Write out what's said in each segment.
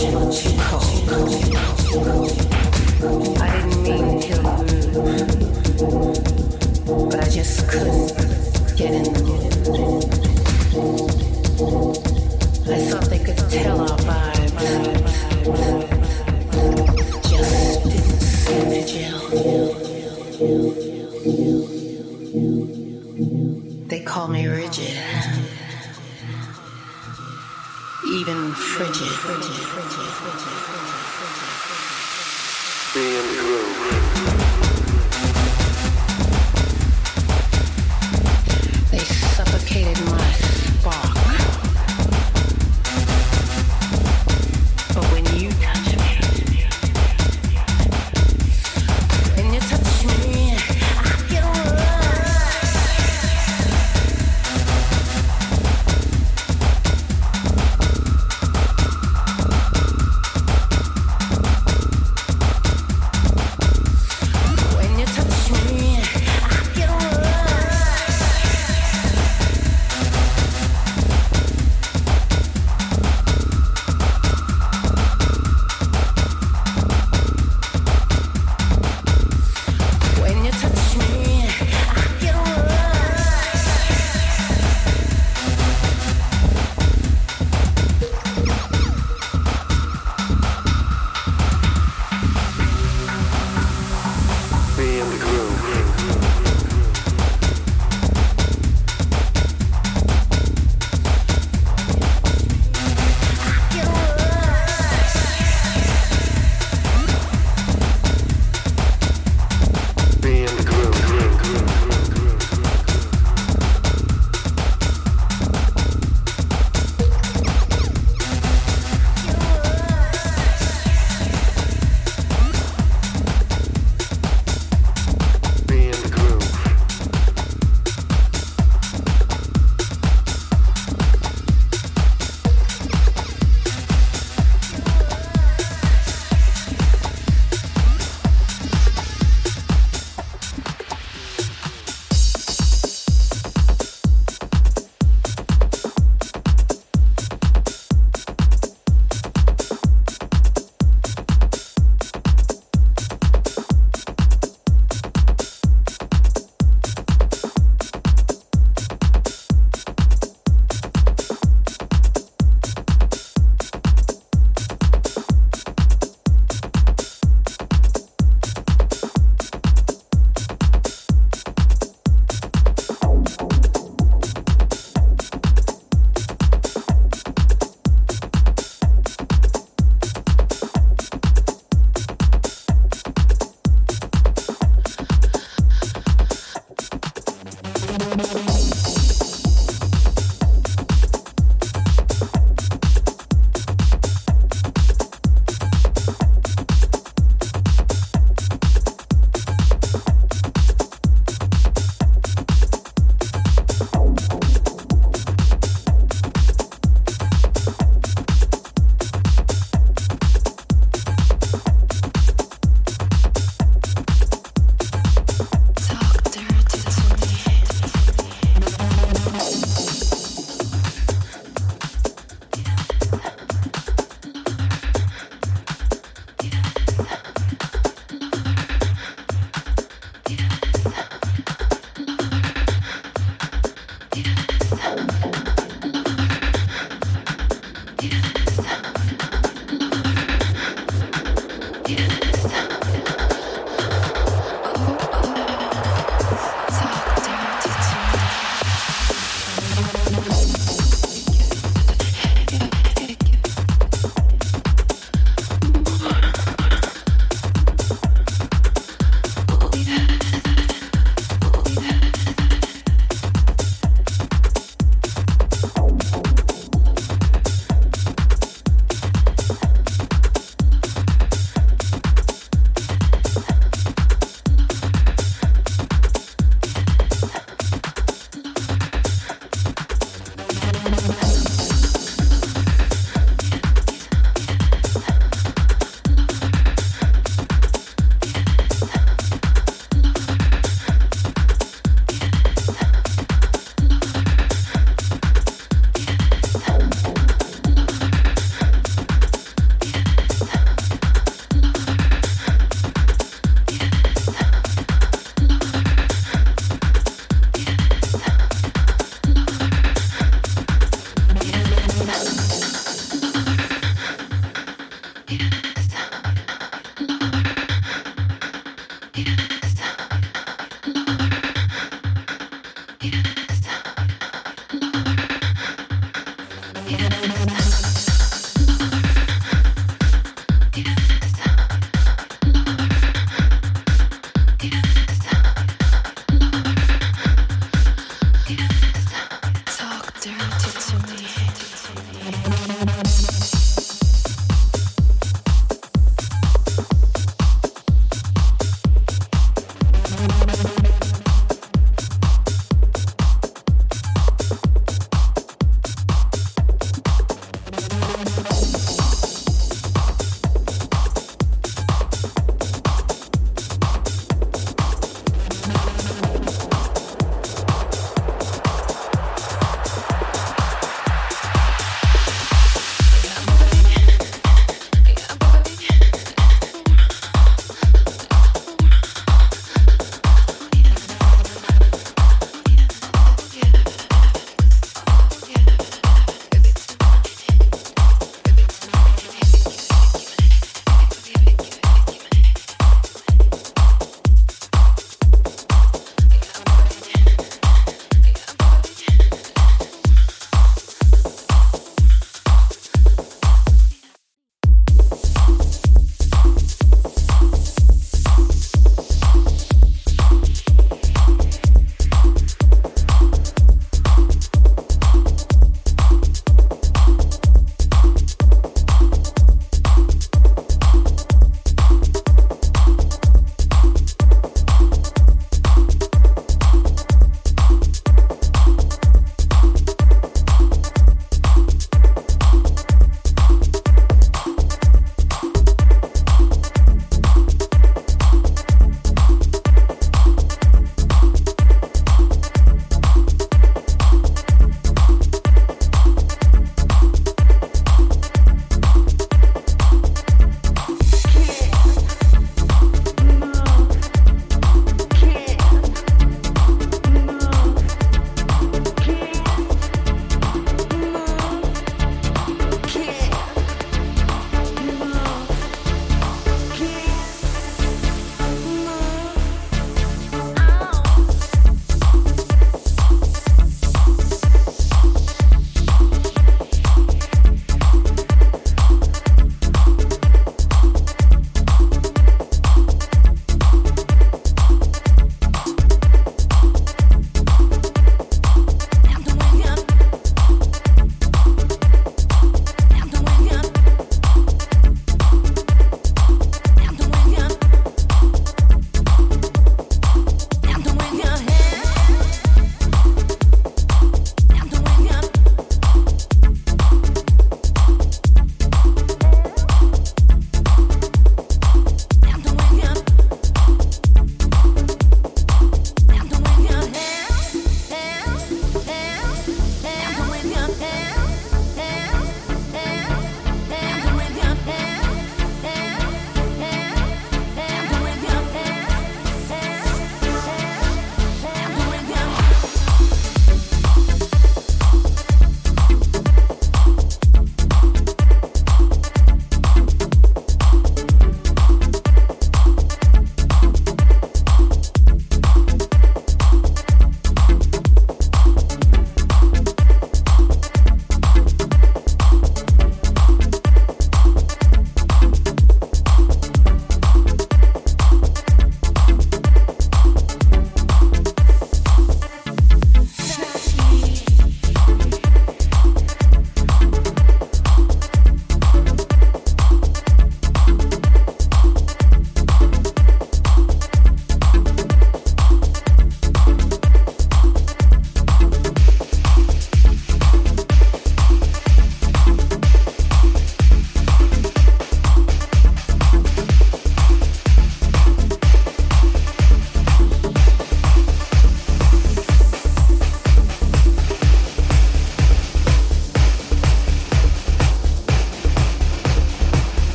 was much, much too cold. 过程中。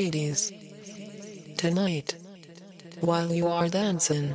Ladies. Tonight, while you are dancing,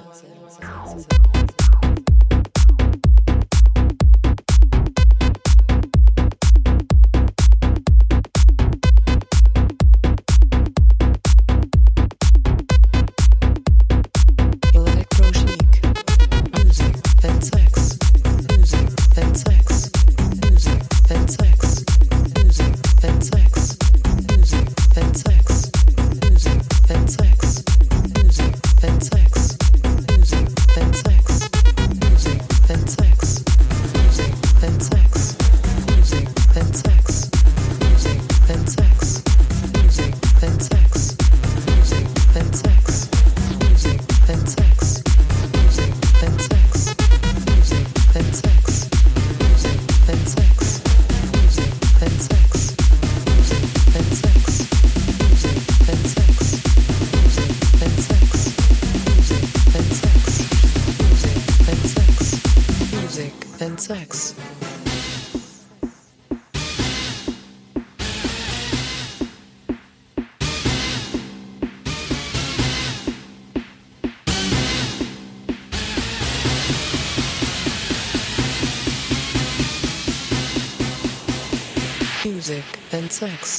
six.